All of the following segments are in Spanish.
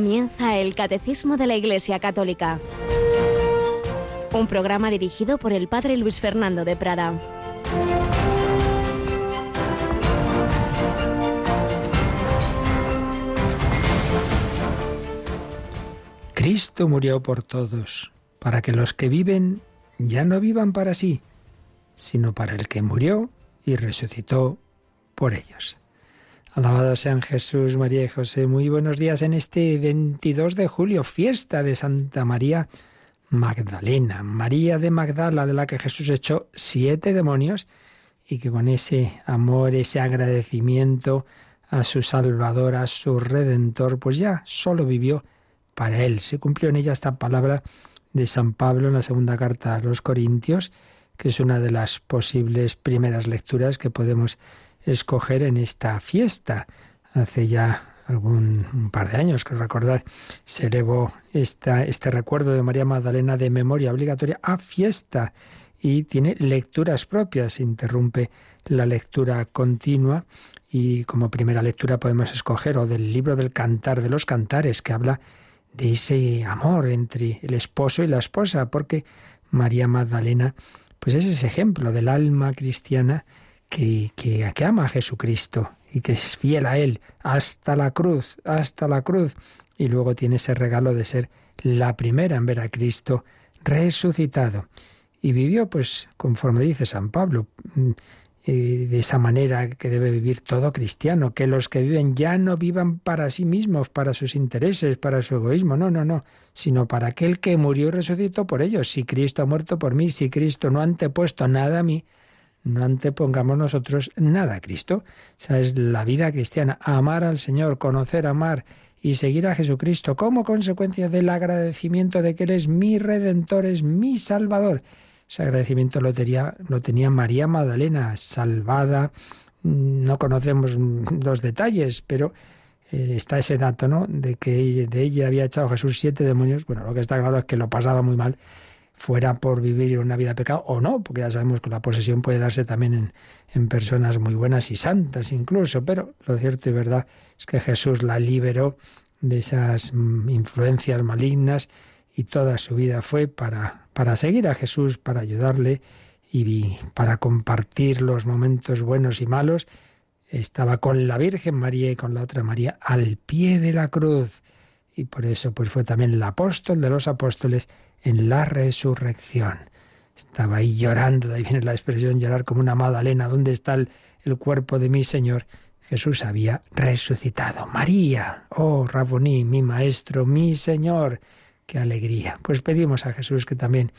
Comienza el Catecismo de la Iglesia Católica, un programa dirigido por el Padre Luis Fernando de Prada. Cristo murió por todos, para que los que viven ya no vivan para sí, sino para el que murió y resucitó por ellos. Alabado sean Jesús, María y José. Muy buenos días en este 22 de julio, fiesta de Santa María Magdalena, María de Magdala, de la que Jesús echó siete demonios y que con ese amor, ese agradecimiento a su Salvador, a su Redentor, pues ya solo vivió para él. Se cumplió en ella esta palabra de San Pablo en la segunda carta a los Corintios, que es una de las posibles primeras lecturas que podemos escoger en esta fiesta. Hace ya algún par de años, que recordar, se elevó esta, este recuerdo de María Magdalena de memoria obligatoria a fiesta y tiene lecturas propias, interrumpe la lectura continua y como primera lectura podemos escoger o del libro del Cantar de los Cantares, que habla de ese amor entre el esposo y la esposa, porque María Magdalena pues es ese ejemplo del alma cristiana que, que, ama a Jesucristo y que es fiel a Él hasta la cruz, hasta la cruz. Y luego tiene ese regalo de ser la primera en ver a Cristo resucitado. Y vivió, pues, conforme dice San Pablo, mm, eh, de esa manera que debe vivir todo cristiano, que los que viven ya no vivan para sí mismos, para sus intereses, para su egoísmo, no, no, no, sino para aquel que murió y resucitó por ellos. Si Cristo ha muerto por mí, si Cristo no ha antepuesto nada a mí, no antepongamos nosotros nada a Cristo. Esa es la vida cristiana, amar al Señor, conocer, amar y seguir a Jesucristo como consecuencia del agradecimiento de que Él es mi redentor, es mi salvador. Ese agradecimiento lo tenía, lo tenía María Magdalena, salvada. No conocemos los detalles, pero eh, está ese dato, ¿no? De que de ella había echado Jesús siete demonios. Bueno, lo que está claro es que lo pasaba muy mal fuera por vivir una vida de pecado o no, porque ya sabemos que la posesión puede darse también en, en, personas muy buenas y santas incluso, pero lo cierto y verdad es que Jesús la liberó de esas mm, influencias malignas y toda su vida fue para, para seguir a Jesús, para ayudarle y para compartir los momentos buenos y malos. Estaba con la Virgen María y con la otra María al pie de la cruz. Y por eso pues fue también el apóstol de los apóstoles en la resurrección. Estaba ahí llorando, de ahí viene la expresión llorar como una Magdalena, ¿dónde está el, cuerpo de mi Señor? Jesús había resucitado. María, oh Raboní, mi maestro, mi Señor. Qué alegría. Pues pedimos a Jesús que también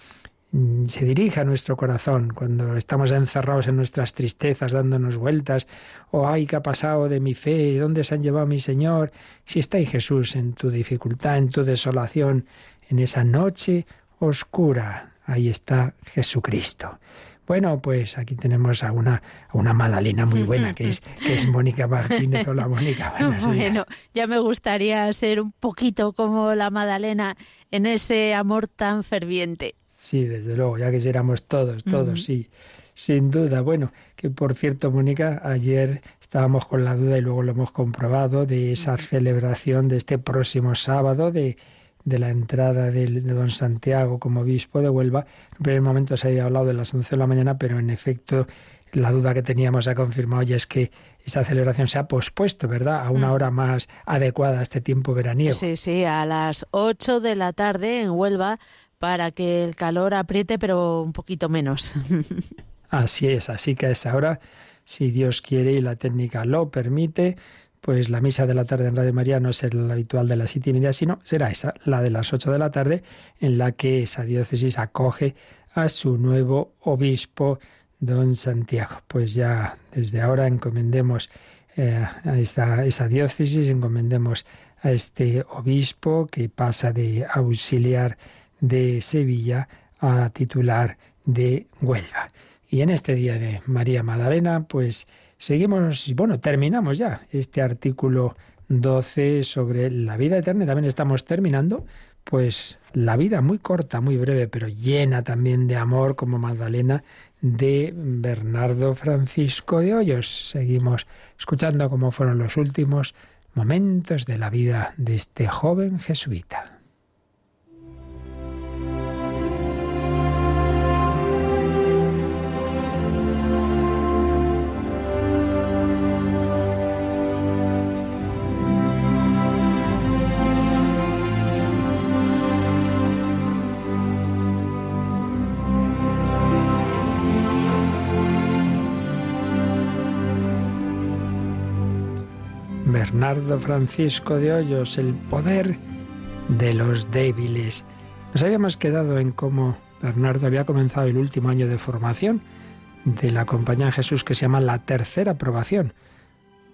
mm, se dirija a nuestro corazón cuando estamos encerrados en nuestras tristezas, dándonos vueltas, o ay, ¿qué ha pasado de mi fe? ¿Dónde se han llevado mi Señor? Si está ahí Jesús en tu dificultad, en tu desolación, en esa noche oscura. Ahí está Jesucristo. Bueno, pues aquí tenemos a una, a una Madalena muy buena, que es, que es Mónica Martínez. Hola, Mónica. Bueno, ya me gustaría ser un poquito como la Madalena en ese amor tan ferviente. Sí, desde luego, ya quisiéramos todos, todos, sí. Sin duda. Bueno, que por cierto, Mónica, ayer estábamos con la duda y luego lo hemos comprobado de esa celebración de este próximo sábado de de la entrada de, don Santiago como obispo de Huelva. En primer momento se había hablado de las 11 de la mañana, pero en efecto la duda que teníamos ha confirmado ya es que esa celebración se ha pospuesto, ¿verdad? A una mm. hora más adecuada a este tiempo veraniego. Sí, sí, a las 8 de la tarde en Huelva para que el calor apriete, pero un poquito menos. así es, así que a esa hora, si Dios quiere y la técnica lo permite, pues la misa de la tarde en Radio María no será la habitual de las siete y media, sino será esa, la de las ocho de la tarde, en la que esa diócesis acoge a su nuevo obispo, don Santiago. Pues ya desde ahora encomendemos eh, a esta, esa diócesis, encomendemos a este obispo que pasa de auxiliar de Sevilla a titular de Huelva. Y en este día de María Magdalena, pues Seguimos, y bueno, terminamos ya este artículo 12 sobre la vida eterna. También estamos terminando, pues, la vida muy corta, muy breve, pero llena también de amor, como Magdalena, de Bernardo Francisco de Hoyos. Seguimos escuchando cómo fueron los últimos momentos de la vida de este joven jesuita. Bernardo Francisco de Hoyos, el poder de los débiles. Nos habíamos quedado en cómo Bernardo había comenzado el último año de formación de la Compañía de Jesús que se llama la tercera aprobación,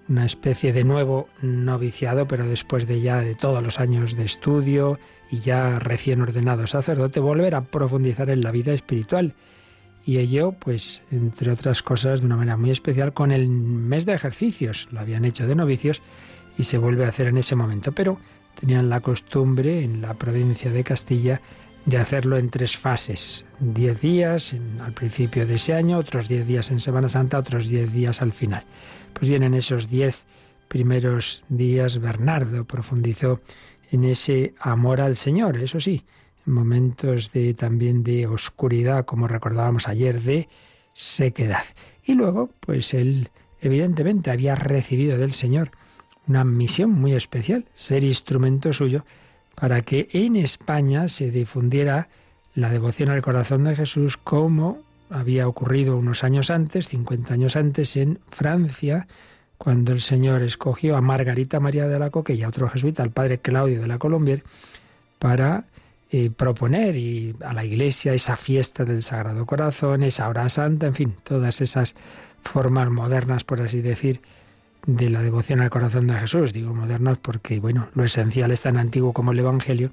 una especie de nuevo noviciado, pero después de ya de todos los años de estudio y ya recién ordenado sacerdote, volver a profundizar en la vida espiritual. Y ello, pues, entre otras cosas, de una manera muy especial, con el mes de ejercicios. Lo habían hecho de novicios y se vuelve a hacer en ese momento. Pero tenían la costumbre en la provincia de Castilla de hacerlo en tres fases. Diez días al principio de ese año, otros diez días en Semana Santa, otros diez días al final. Pues bien, en esos diez primeros días Bernardo profundizó en ese amor al Señor, eso sí, momentos de también de oscuridad, como recordábamos ayer, de sequedad. Y luego, pues él evidentemente había recibido del Señor una misión muy especial, ser instrumento suyo para que en España se difundiera la devoción al corazón de Jesús como había ocurrido unos años antes, 50 años antes, en Francia, cuando el Señor escogió a Margarita María de la Coque y a otro jesuita, al padre Claudio de la Colombier, para eh, proponer y a la Iglesia esa fiesta del Sagrado Corazón, esa hora santa, en fin, todas esas formas modernas, por así decir, de la devoción al corazón de Jesús. Digo modernas porque, bueno, lo esencial es tan antiguo como el Evangelio,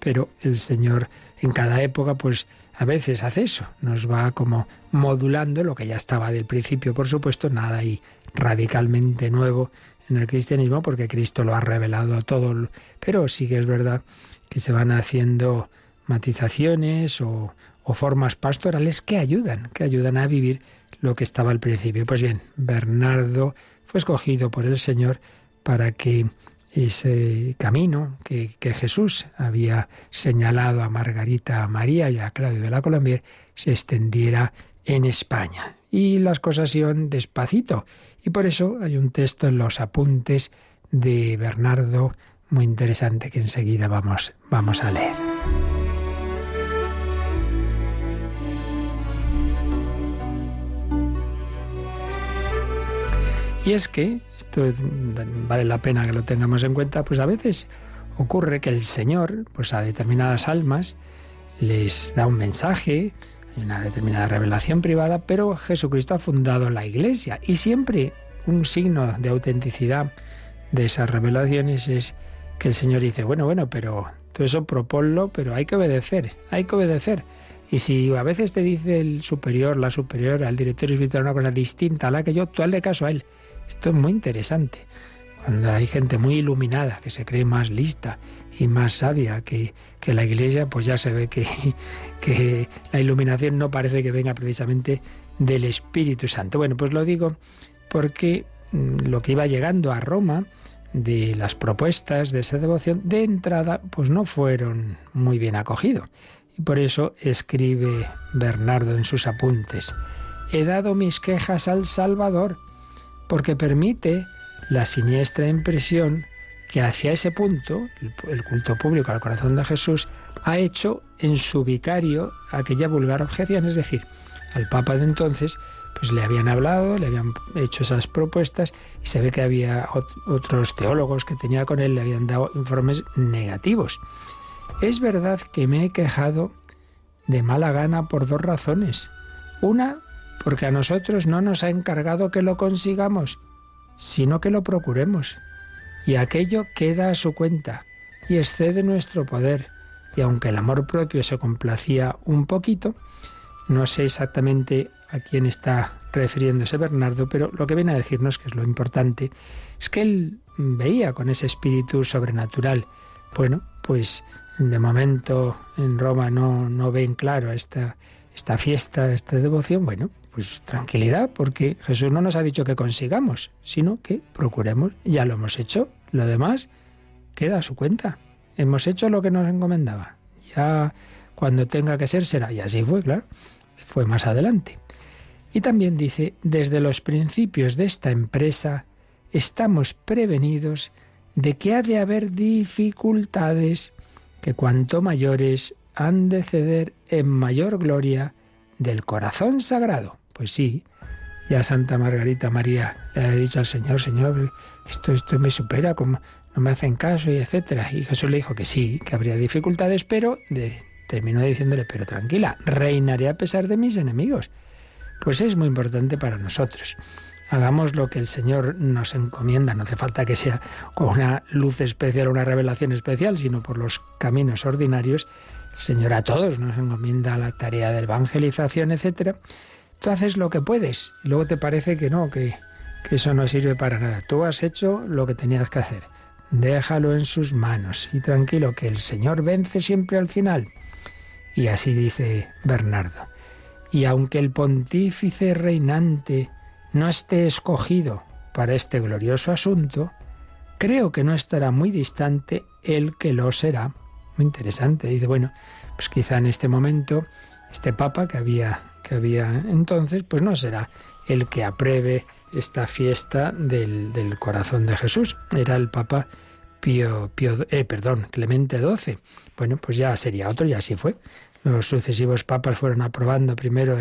pero el Señor en cada época, pues a veces hace eso, nos va como modulando lo que ya estaba del principio, por supuesto, nada ahí radicalmente nuevo en el cristianismo, porque Cristo lo ha revelado a todo, pero sí que es verdad que se van haciendo matizaciones o, formas pastorales que ayudan, que ayudan a vivir lo que estaba al principio. Pues bien, Bernardo fue escogido por el Señor para que ese camino que, Jesús había señalado a Margarita a María y a Claudio de la Colombier se extendiera en España. Y las cosas iban despacito. Y por eso hay un texto en los apuntes de Bernardo muy interesante que enseguida vamos, vamos a leer. Y es que, esto vale la pena que lo tengamos en cuenta, pues a veces ocurre que el Señor, pues a determinadas almas, les da un mensaje, una determinada revelación privada, pero Jesucristo ha fundado la Iglesia y siempre un signo de autenticidad de esas revelaciones es que el Señor dice, bueno, bueno, pero todo eso proponlo, pero hay que obedecer, hay que obedecer. Y si a veces te dice el superior, la superiora, el director espiritual una cosa distinta a la que yo, tú hazle caso a él. Esto es muy interesante. Cuando hay gente muy iluminada, que se cree más lista y más sabia que, que la iglesia, pues ya se ve que, que la iluminación no parece que venga precisamente del Espíritu Santo. Bueno, pues lo digo porque mm, lo que iba llegando a Roma de las propuestas de esa devoción de entrada pues no fueron muy bien acogidos. Y por eso escribe Bernardo en sus apuntes, he dado mis quejas al Salvador porque permite la siniestra impresión que hacia ese punto, el culto público al corazón de Jesús, ha hecho en su vicario aquella vulgar objeción, es decir, al Papa de entonces, pues le habían hablado, le habían hecho esas propuestas y se ve que había otros teólogos que tenía con él, le habían dado informes negativos. Es verdad que me he quejado de mala gana por dos razones. Una, porque a nosotros no nos ha encargado que lo consigamos, sino que lo procuremos. Y aquello queda a su cuenta y excede nuestro poder. Y aunque el amor propio se complacía un poquito, no sé exactamente a quién está refiriéndose Bernardo, pero lo que viene a decirnos, que es lo importante, es que él veía con ese espíritu sobrenatural. Bueno, pues de momento en Roma no, no ven claro esta, esta fiesta, esta devoción. Bueno, pues tranquilidad, porque Jesús no nos ha dicho que consigamos, sino que procuremos. Ya lo hemos hecho, Lo demás queda a su cuenta. Hemos hecho lo que nos encomendaba. Ya cuando tenga que ser será. Y así fue, claro. Fue más adelante. Y también dice, desde los principios de esta empresa estamos prevenidos de que ha de haber dificultades que cuanto mayores han de ceder en mayor gloria del corazón sagrado. Pues sí, ya Santa Margarita María le ha dicho al Señor, Señor, esto, esto me supera, no me hacen caso y etcétera. Y Jesús le dijo que sí, que habría dificultades, pero terminó diciéndole, pero tranquila, reinaré a pesar de mis enemigos. Pues es muy importante para nosotros. Hagamos lo que el Señor nos encomienda. No hace falta que sea con una luz especial una revelación especial, sino por los caminos ordinarios. El Señor a todos nos encomienda la tarea de evangelización, etcétera. Tú haces lo que puedes y luego te parece que no, que, que eso no sirve para nada. Tú has hecho lo que tenías que hacer. Déjalo en sus manos y tranquilo que el Señor vence siempre al final. Y así dice Bernardo. Y aunque el pontífice reinante no esté escogido para este glorioso asunto, creo que no estará muy distante el que lo será. Muy interesante. Dice, bueno, pues quizá en este momento este papa que había, que había entonces, pues no será el que apruebe esta fiesta del, del corazón de Jesús. Era el papa Pío, Pío eh, perdón, Clemente XII. Bueno, pues ya sería otro y así fue. Los sucesivos papas fueron aprobando primero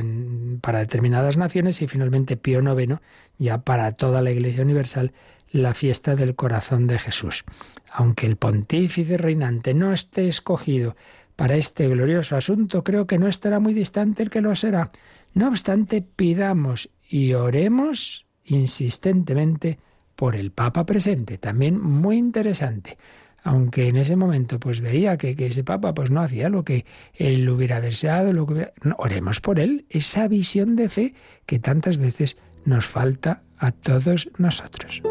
para determinadas naciones y finalmente Pío IX ya para toda la Iglesia Universal la fiesta del corazón de Jesús. Aunque el pontífice reinante no esté escogido para este glorioso asunto, creo que no estará muy distante el que lo será. No obstante, pidamos y oremos insistentemente por el Papa presente. También muy interesante aunque en ese momento pues veía que, ese Papa pues no hacía lo que él hubiera deseado, lo que oremos por él, esa visión de fe que tantas veces nos falta a todos nosotros.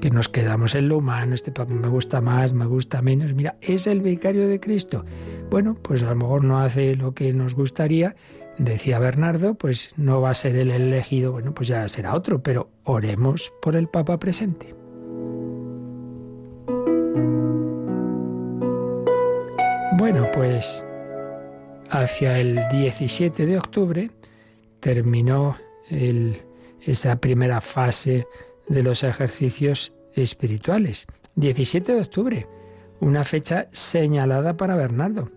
Que nos quedamos en lo humano, este Papa me gusta más, me gusta menos, mira, es el vicario de Cristo. Bueno, pues a lo mejor no hace lo que nos gustaría, decía Bernardo, pues no va a ser el elegido, bueno, pues ya será otro, pero oremos por el Papa presente. Bueno, pues hacia el 17 de octubre terminó esa primera fase de los ejercicios espirituales. 17 de octubre, una fecha señalada para Bernardo,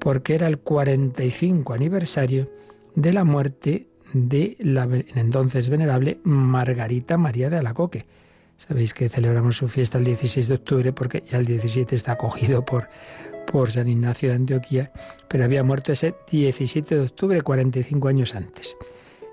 porque era el 45 aniversario de la muerte de la entonces venerable Margarita María de Alacoque. Sabéis que celebramos su fiesta el 16 de octubre porque ya el 17 está acogido por, por San Ignacio de Antioquía, pero había muerto ese 17 de octubre, 45 años antes.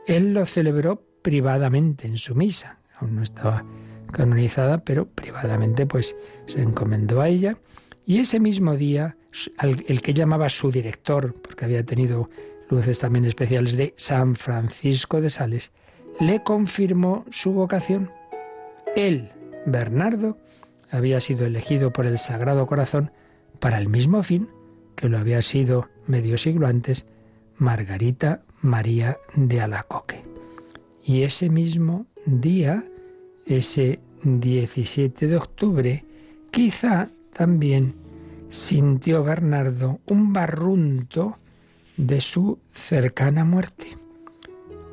Él lo celebró privadamente en su misa, aún no estaba canonizada, pero privadamente pues se encomendó a ella y ese mismo día el que llamaba su director, porque había tenido luces también especiales de San Francisco de Sales, le confirmó su vocación. Él, Bernardo, había sido elegido por el Sagrado Corazón para el mismo fin que lo había sido medio siglo antes Margarita María de Alacoque. Y ese mismo día, ese 17 de octubre, quizá también sintió Bernardo un barrunto de su cercana muerte.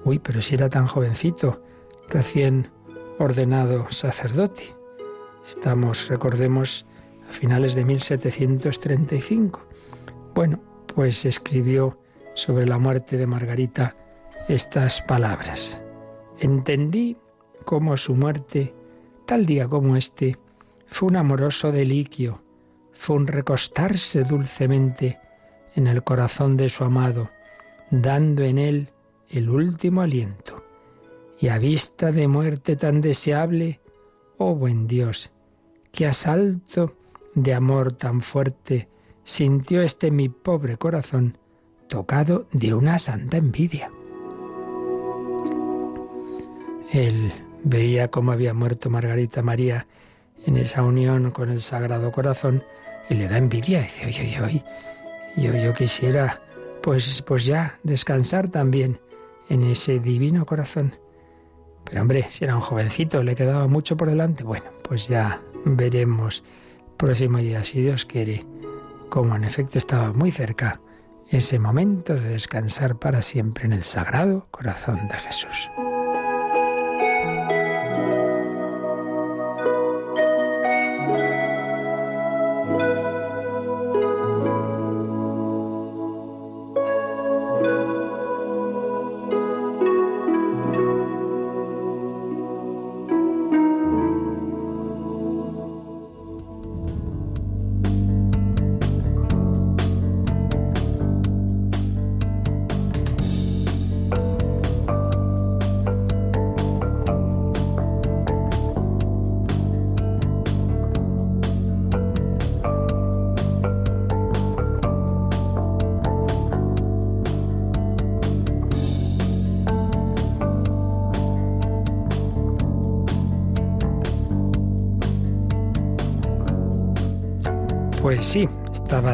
Uy, pero si era tan jovencito, recién ordenado sacerdote. Estamos, recordemos, a finales de 1735. Bueno, pues escribió sobre la muerte de Margarita estas palabras. Entendí cómo su muerte, tal día como este, fue un amoroso deliquio, fue un recostarse dulcemente en el corazón de su amado, dando en él el último aliento. Y a vista de muerte tan deseable, oh buen Dios, qué asalto de amor tan fuerte sintió este mi pobre corazón tocado de una santa envidia. Él veía cómo había muerto Margarita María en esa unión con el Sagrado Corazón y le da envidia. Dice, oye, oye, yo, yo quisiera pues, pues ya descansar también en ese divino corazón. Pero hombre, si era un jovencito, le quedaba mucho por delante. Bueno, pues ya veremos próximo día, si Dios quiere, como en efecto estaba muy cerca ese momento de descansar para siempre en el sagrado corazón de Jesús.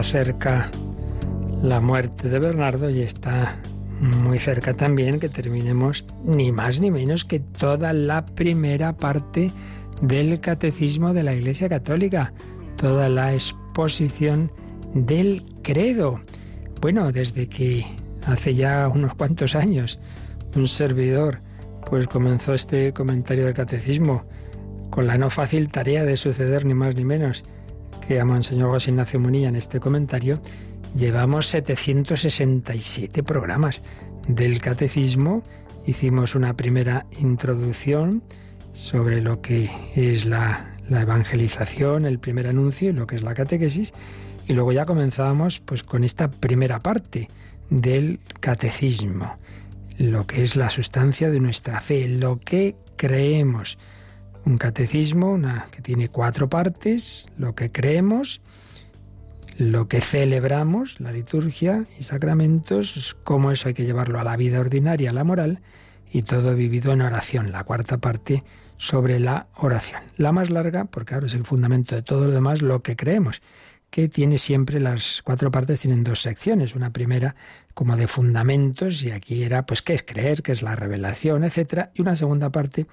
Cerca la muerte de Bernardo y está muy cerca también que terminemos ni más ni menos que toda la primera parte del catecismo de la Iglesia Católica, toda la exposición del credo. Bueno, desde que hace ya unos cuantos años un servidor pues comenzó este comentario del catecismo con la no fácil tarea de suceder ni más ni menos que a Monseñor José Ignacio Munilla en este comentario, llevamos 767 programas del catecismo. Hicimos una primera introducción sobre lo que es la, la, evangelización, el primer anuncio y lo que es la catequesis. Y luego ya comenzábamos pues, con esta primera parte del catecismo, lo que es la sustancia de nuestra fe, lo que creemos un catecismo una, que tiene cuatro partes, lo que creemos, lo que celebramos, la liturgia y sacramentos, cómo eso hay que llevarlo a la vida ordinaria, a la moral, y todo vivido en oración, la cuarta parte sobre la oración. La más larga, porque claro, es el fundamento de todo lo demás, lo que creemos, que tiene siempre las cuatro partes, tienen dos secciones, una primera como de fundamentos, y aquí era pues qué es creer, qué es la revelación, etcétera, y una segunda parte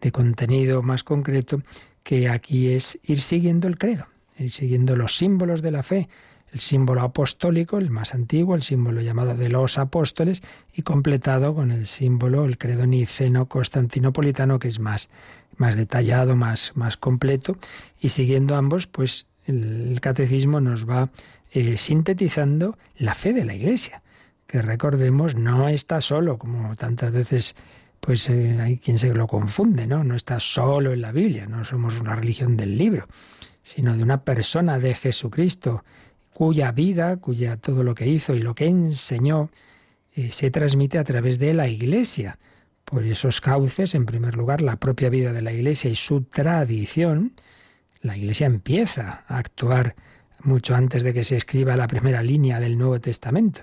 de contenido más concreto, que aquí es ir siguiendo el credo, ir siguiendo los símbolos de la fe, el símbolo apostólico, el más antiguo, el símbolo llamado de los apóstoles, y completado con el símbolo, el credo niceno constantinopolitano, que es más, más detallado, más, más completo, y siguiendo ambos, pues el, catecismo nos va eh, sintetizando la fe de la Iglesia, que recordemos no está solo, como tantas veces pues eh, hay quien se lo confunde, ¿no? No está solo en la Biblia, no somos una religión del libro, sino de una persona de Jesucristo, cuya vida, cuya todo lo que hizo y lo que enseñó eh, se transmite a través de la Iglesia. Por esos cauces, en primer lugar, la propia vida de la Iglesia y su tradición, la Iglesia empieza a actuar mucho antes de que se escriba la primera línea del Nuevo Testamento.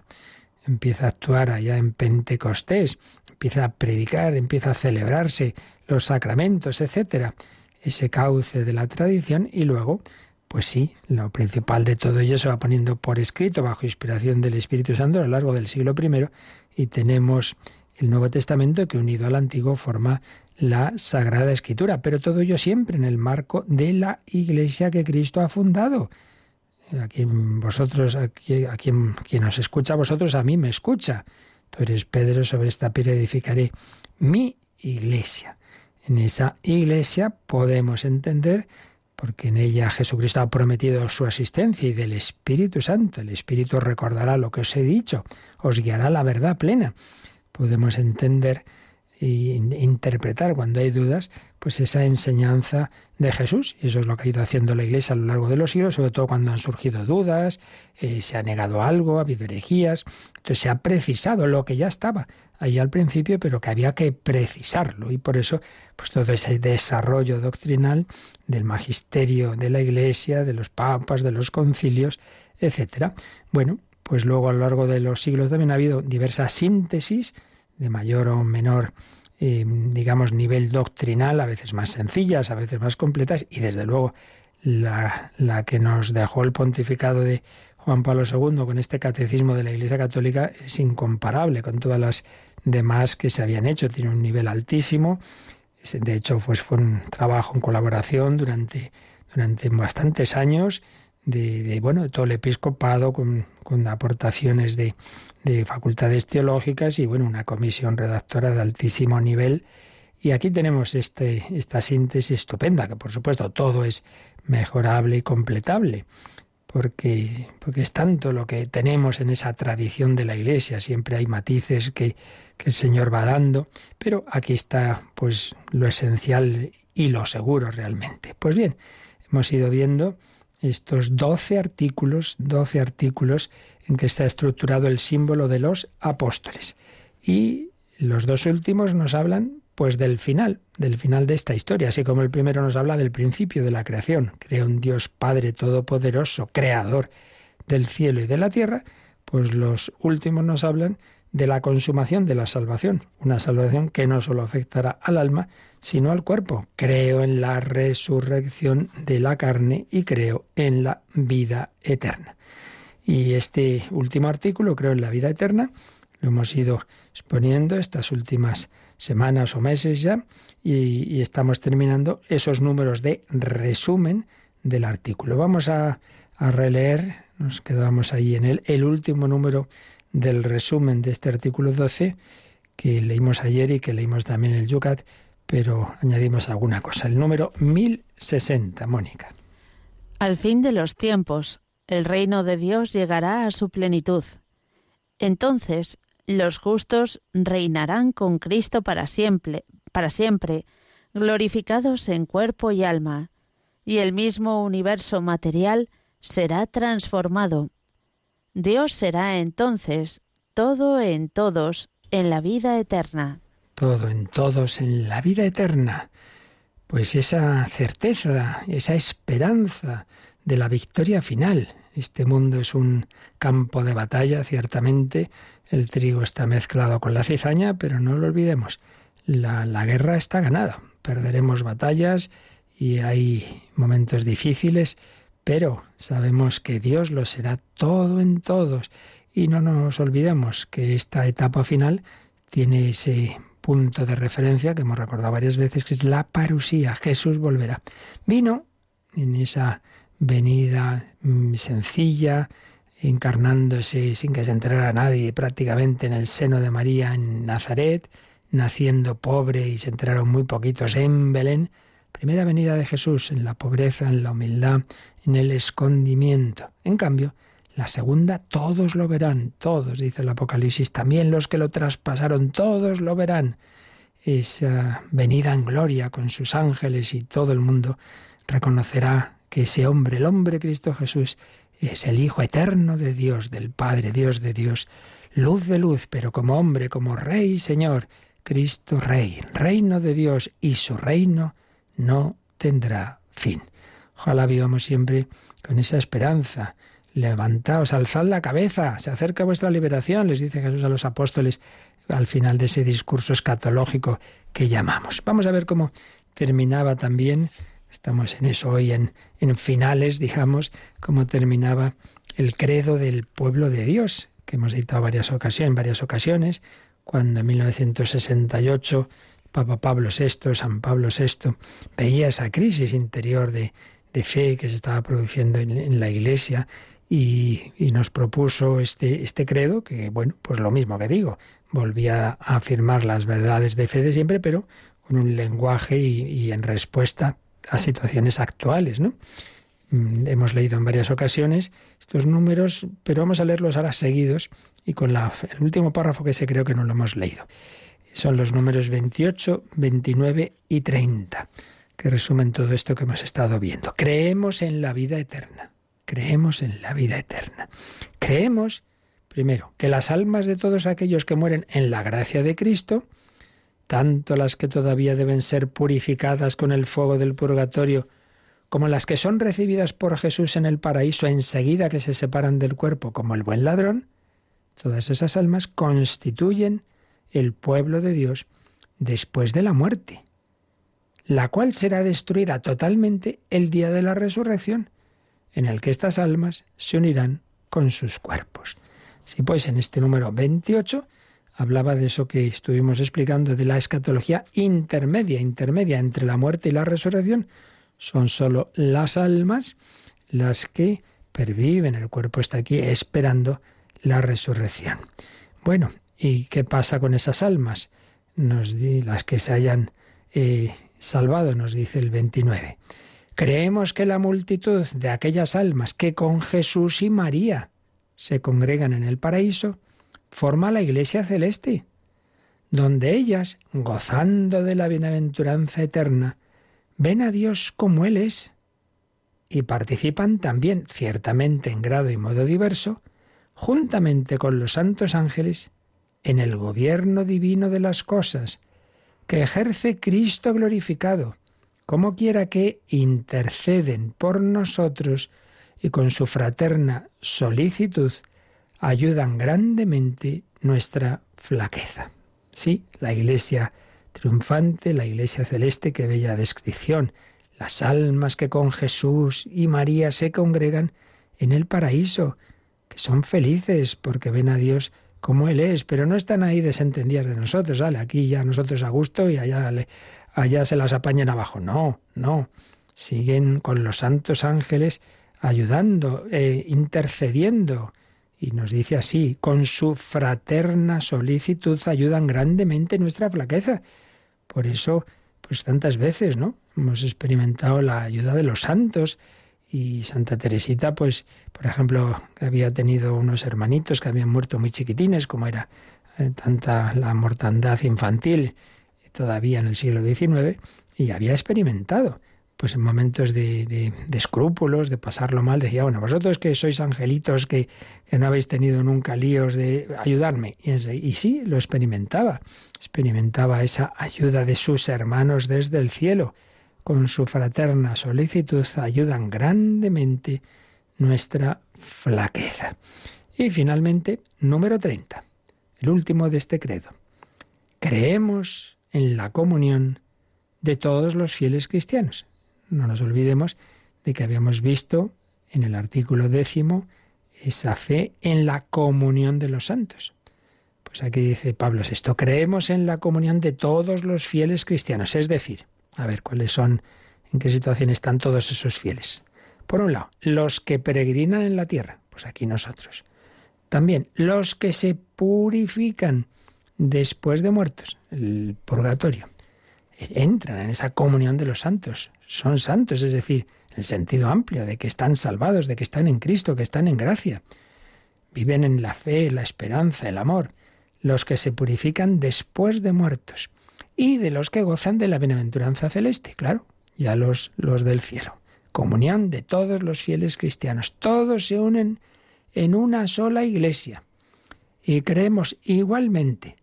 Empieza a actuar allá en Pentecostés, empieza a predicar, empieza a celebrarse los sacramentos, etcétera, ese cauce de la tradición y luego, pues sí, lo principal de todo ello se va poniendo por escrito bajo inspiración del Espíritu Santo a lo largo del siglo I y tenemos el Nuevo Testamento que unido al Antiguo forma la Sagrada Escritura, pero todo ello siempre en el marco de la Iglesia que Cristo ha fundado. A quien vosotros, a quien, a quien, quien os escucha a vosotros, a mí me escucha. Tú Pedro, sobre esta piedra edificaré mi iglesia. En esa iglesia podemos entender, porque en ella Jesucristo ha prometido su asistencia y del Espíritu Santo. El Espíritu recordará lo que os he dicho, os guiará la verdad plena. Podemos entender e interpretar cuando hay dudas, pues esa enseñanza de Jesús. Y eso es lo que ha ido haciendo la Iglesia a lo largo de los siglos, sobre todo cuando han surgido dudas, eh, se ha negado algo, ha habido herejías. Entonces se ha precisado lo que ya estaba ahí al principio, pero que había que precisarlo. Y por eso, pues todo ese desarrollo doctrinal del magisterio de la Iglesia, de los papas, de los concilios, etcétera. Bueno, pues luego a lo largo de los siglos también ha habido diversas síntesis de mayor o menor eh, digamos, nivel doctrinal, a veces más sencillas, a veces más completas, y desde luego la, la que nos dejó el pontificado de Juan Pablo II con este catecismo de la Iglesia Católica es incomparable con todas las demás que se habían hecho. Tiene un nivel altísimo. De hecho, pues fue un trabajo en colaboración durante, durante bastantes años de, bueno, de todo el episcopado con, con aportaciones de, de, facultades teológicas y bueno, una comisión redactora de altísimo nivel. Y aquí tenemos este, esta síntesis estupenda, que por supuesto todo es mejorable y completable, porque, porque es tanto lo que tenemos en esa tradición de la Iglesia, siempre hay matices que, que el Señor va dando, pero aquí está pues lo esencial y lo seguro realmente. Pues bien, hemos ido viendo estos doce artículos, doce artículos en que está estructurado el símbolo de los apóstoles. Y los dos últimos nos hablan pues del final, del final de esta historia, así como el primero nos habla del principio de la creación. Crea un Dios Padre Todopoderoso, creador del cielo y de la tierra, pues los últimos nos hablan de la consumación de la salvación, una salvación que no solo afectará al alma, sino al cuerpo. Creo en la resurrección de la carne y creo en la vida eterna. Y este último artículo, creo en la vida eterna, lo hemos ido exponiendo estas últimas semanas o meses ya, y, estamos terminando esos números de resumen del artículo. Vamos a, releer, nos quedamos ahí en el, el último número del resumen de este artículo 12 que leímos ayer y que leímos también en el Yucat, pero añadimos alguna cosa. El número 1060, Mónica. Al fin de los tiempos, el reino de Dios llegará a su plenitud. Entonces los justos reinarán con Cristo para siempre, para siempre, glorificados en cuerpo y alma, y el mismo universo material será transformado. Dios será entonces todo en todos en la vida eterna. Todo en todos en la vida eterna. Pues esa certeza, esa esperanza de la victoria final. Este mundo es un campo de batalla, ciertamente, el trigo está mezclado con la cizaña, pero no lo olvidemos, la, la guerra está ganada. Perderemos batallas y hay momentos difíciles, pero sabemos que Dios lo será todo en todos. Y no nos olvidemos que esta etapa final tiene ese punto de referencia que hemos recordado varias veces, que es la parusía. Jesús volverá. Vino en esa venida mm, sencilla, encarnándose sin que se enterara nadie prácticamente en el seno de María en Nazaret, naciendo pobre y se enteraron muy poquitos en Belén. Primera venida de Jesús en la pobreza, en la humildad, en el escondimiento. En cambio, la segunda todos lo verán, todos, dice el Apocalipsis, también los que lo traspasaron, todos lo verán. Esa venida en gloria con sus ángeles y todo el mundo reconocerá que ese hombre, el hombre Cristo Jesús, es el Hijo eterno de Dios, del Padre, Dios de Dios, luz de luz, pero como hombre, como Rey y Señor, Cristo Rey, reino de Dios, y su reino no tendrá fin. Ojalá vivamos siempre con esa esperanza. Levantaos, alzad la cabeza, se acerca vuestra liberación, les dice Jesús a los apóstoles al final de ese discurso escatológico que llamamos. Vamos a ver cómo terminaba también Estamos en eso hoy, en, en finales, digamos, cómo terminaba el credo del pueblo de Dios, que hemos citado varias ocasiones, en varias ocasiones, cuando en 1968 Papa Pablo VI, San Pablo VI, veía esa crisis interior de, de fe que se estaba produciendo en, la Iglesia y, nos propuso este, este credo, que bueno, pues lo mismo que digo, volvía a afirmar las verdades de fe de siempre, pero con un lenguaje y, y en respuesta a situaciones actuales, ¿no? Mm, hemos leído en varias ocasiones estos números, pero vamos a leerlos ahora seguidos y con la, el último párrafo que se creo que no lo hemos leído. Son los números 28, 29 y 30, que resumen todo esto que hemos estado viendo. Creemos en la vida eterna. Creemos en la vida eterna. Creemos, primero, que las almas de todos aquellos que mueren en la gracia de Cristo, tanto las que todavía deben ser purificadas con el fuego del purgatorio, como las que son recibidas por Jesús en el paraíso enseguida que se separan del cuerpo, como el buen ladrón, todas esas almas constituyen el pueblo de Dios después de la muerte, la cual será destruida totalmente el día de la resurrección, en el que estas almas se unirán con sus cuerpos. Si pues en este número 28 hablaba de eso que estuvimos explicando, de la escatología intermedia, intermedia entre la muerte y la resurrección. Son sólo las almas las que perviven, el cuerpo está aquí esperando la resurrección. Bueno, ¿y qué pasa con esas almas? Nos di, las que se hayan eh, salvado, nos dice el 29. Creemos que la multitud de aquellas almas que con Jesús y María se congregan en el paraíso forma la iglesia celeste, donde ellas, gozando de la bienaventuranza eterna, ven a Dios como Él es y participan también, ciertamente en grado y modo diverso, juntamente con los santos ángeles, en el gobierno divino de las cosas, que ejerce Cristo glorificado, como quiera que interceden por nosotros y con su fraterna solicitud ayudan grandemente nuestra flaqueza. Sí, la iglesia triunfante, la iglesia celeste, qué bella descripción, las almas que con Jesús y María se congregan en el paraíso, que son felices porque ven a Dios como Él es, pero no están ahí desentendidas de nosotros, ¿vale? Aquí ya nosotros a gusto y allá, allá se las apañan abajo. No, no. Siguen con los santos ángeles ayudando, eh, intercediendo. Y nos dice así, con su fraterna solicitud ayudan grandemente nuestra flaqueza. Por eso, pues tantas veces, ¿no? Hemos experimentado la ayuda de los santos y Santa Teresita, pues, por ejemplo, había tenido unos hermanitos que habían muerto muy chiquitines, como era eh, tanta la mortandad infantil todavía en el siglo XIX, y había experimentado, pues en momentos de, de, escrúpulos, de pasarlo mal, decía, bueno, vosotros que sois angelitos, que, no habéis tenido nunca líos de ayudarme. Y sí, lo experimentaba, experimentaba esa ayuda de sus hermanos desde el cielo con su fraterna solicitud ayudan grandemente nuestra flaqueza. Y finalmente, número 30, el último de este credo. Creemos en la comunión de todos los fieles cristianos. No nos olvidemos de que habíamos visto en el artículo décimo esa fe en la comunión de los santos. Pues aquí dice Pablo esto, creemos en la comunión de todos los fieles cristianos, es decir, a ver, ¿cuáles son, en qué situación están todos esos fieles? Por un lado, los que peregrinan en la tierra, pues aquí nosotros. También los que se purifican después de muertos, el purgatorio. Entran en esa comunión de los santos, son santos, es decir, en el sentido amplio de que están salvados, de que están en Cristo, que están en gracia. Viven en la fe, la esperanza, el amor. Los que se purifican después de muertos y de los que gozan de la bienaventuranza celeste, claro, ya los, los del cielo. Comunión de todos los fieles cristianos. Todos se unen en una sola iglesia. Y creemos igualmente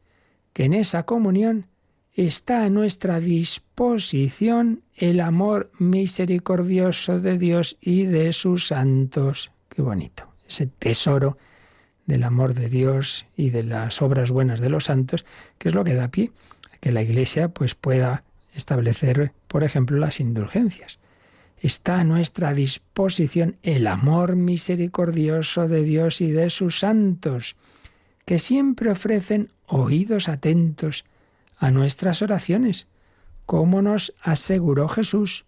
que en esa comunión está a nuestra disposición el amor misericordioso de Dios y de sus santos. Qué bonito. Ese tesoro del amor de Dios y de las obras buenas de los santos, que es lo que da pie que la Iglesia pues pueda establecer, por ejemplo, las indulgencias. Está a nuestra disposición el amor misericordioso de Dios y de sus santos, que siempre ofrecen oídos atentos a nuestras oraciones, como nos aseguró Jesús,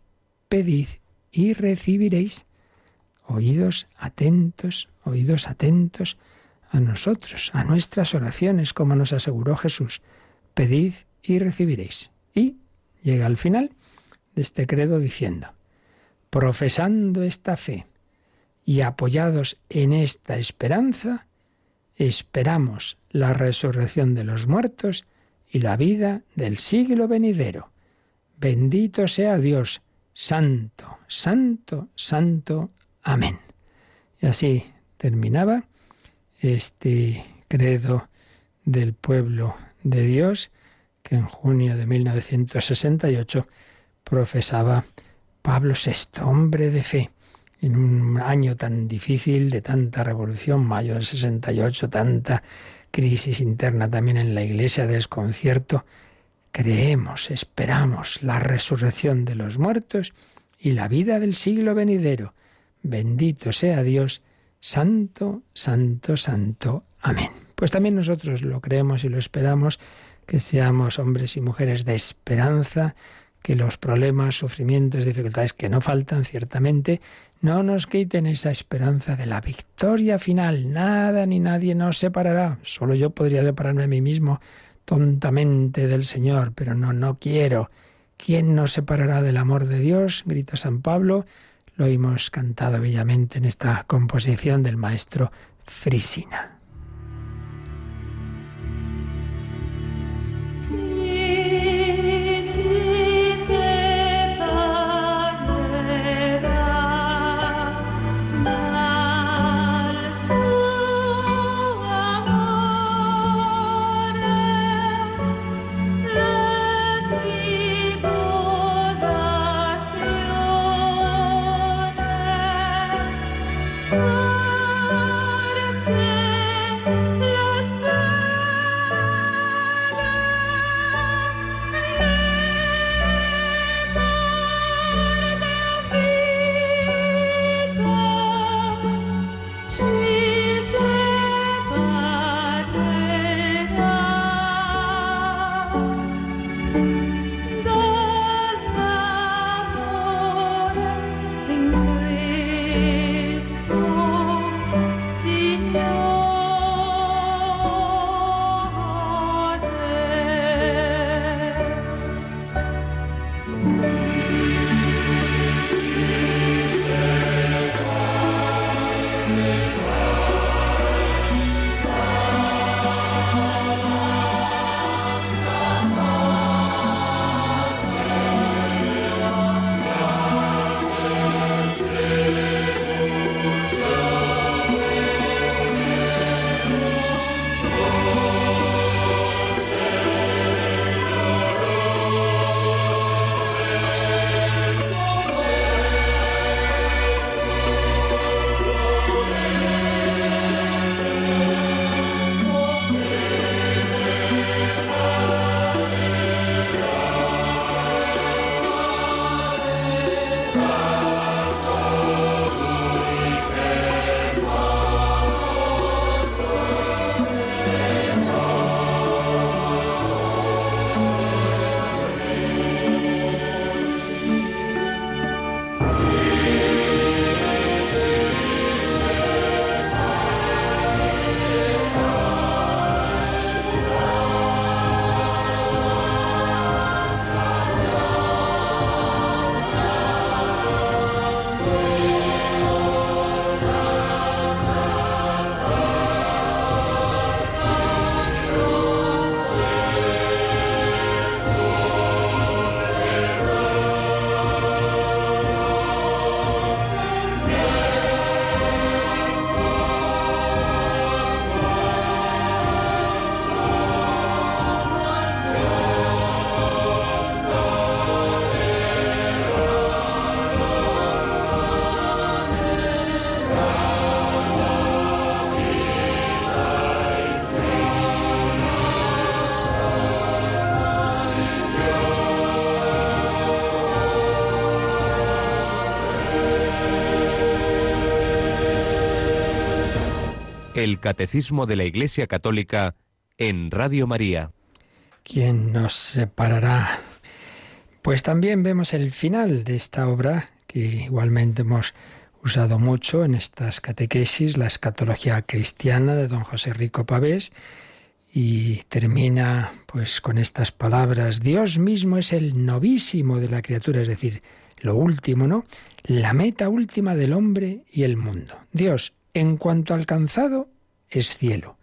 pedid y recibiréis. Oídos atentos, oídos atentos a nosotros, a nuestras oraciones, como nos aseguró Jesús. Pedid y recibiréis. Y llega al final de este credo diciendo, profesando esta fe y apoyados en esta esperanza, esperamos la resurrección de los muertos y la vida del siglo venidero. Bendito sea Dios, santo, santo, santo. Amén. Y así terminaba este credo del pueblo de Dios que en junio de 1968 profesaba Pablo VI, hombre de fe, en un año tan difícil, de tanta revolución, mayo del 68, tanta crisis interna también en la iglesia, desconcierto, creemos, esperamos la resurrección de los muertos y la vida del siglo venidero. Bendito sea Dios, santo, santo, santo. Amén. Pues también nosotros lo creemos y lo esperamos, que seamos hombres y mujeres de esperanza, que los problemas, sufrimientos, dificultades que no faltan ciertamente, no nos quiten esa esperanza de la victoria final. Nada ni nadie nos separará. Solo yo podría separarme a mí mismo tontamente del Señor, pero no, no quiero. ¿Quién nos separará del amor de Dios? grita San Pablo. Lo hemos cantado bellamente en esta composición del maestro Frisina. El Catecismo de la Iglesia Católica en Radio María. ¿Quién nos separará? Pues también vemos el final de esta obra que igualmente hemos usado mucho en estas catequesis, la escatología cristiana de don José Rico Pavés, y termina pues con estas palabras, Dios mismo es el novísimo de la criatura, es decir, lo último, ¿no? La meta última del hombre y el mundo. Dios, en cuanto alcanzado, es cielo.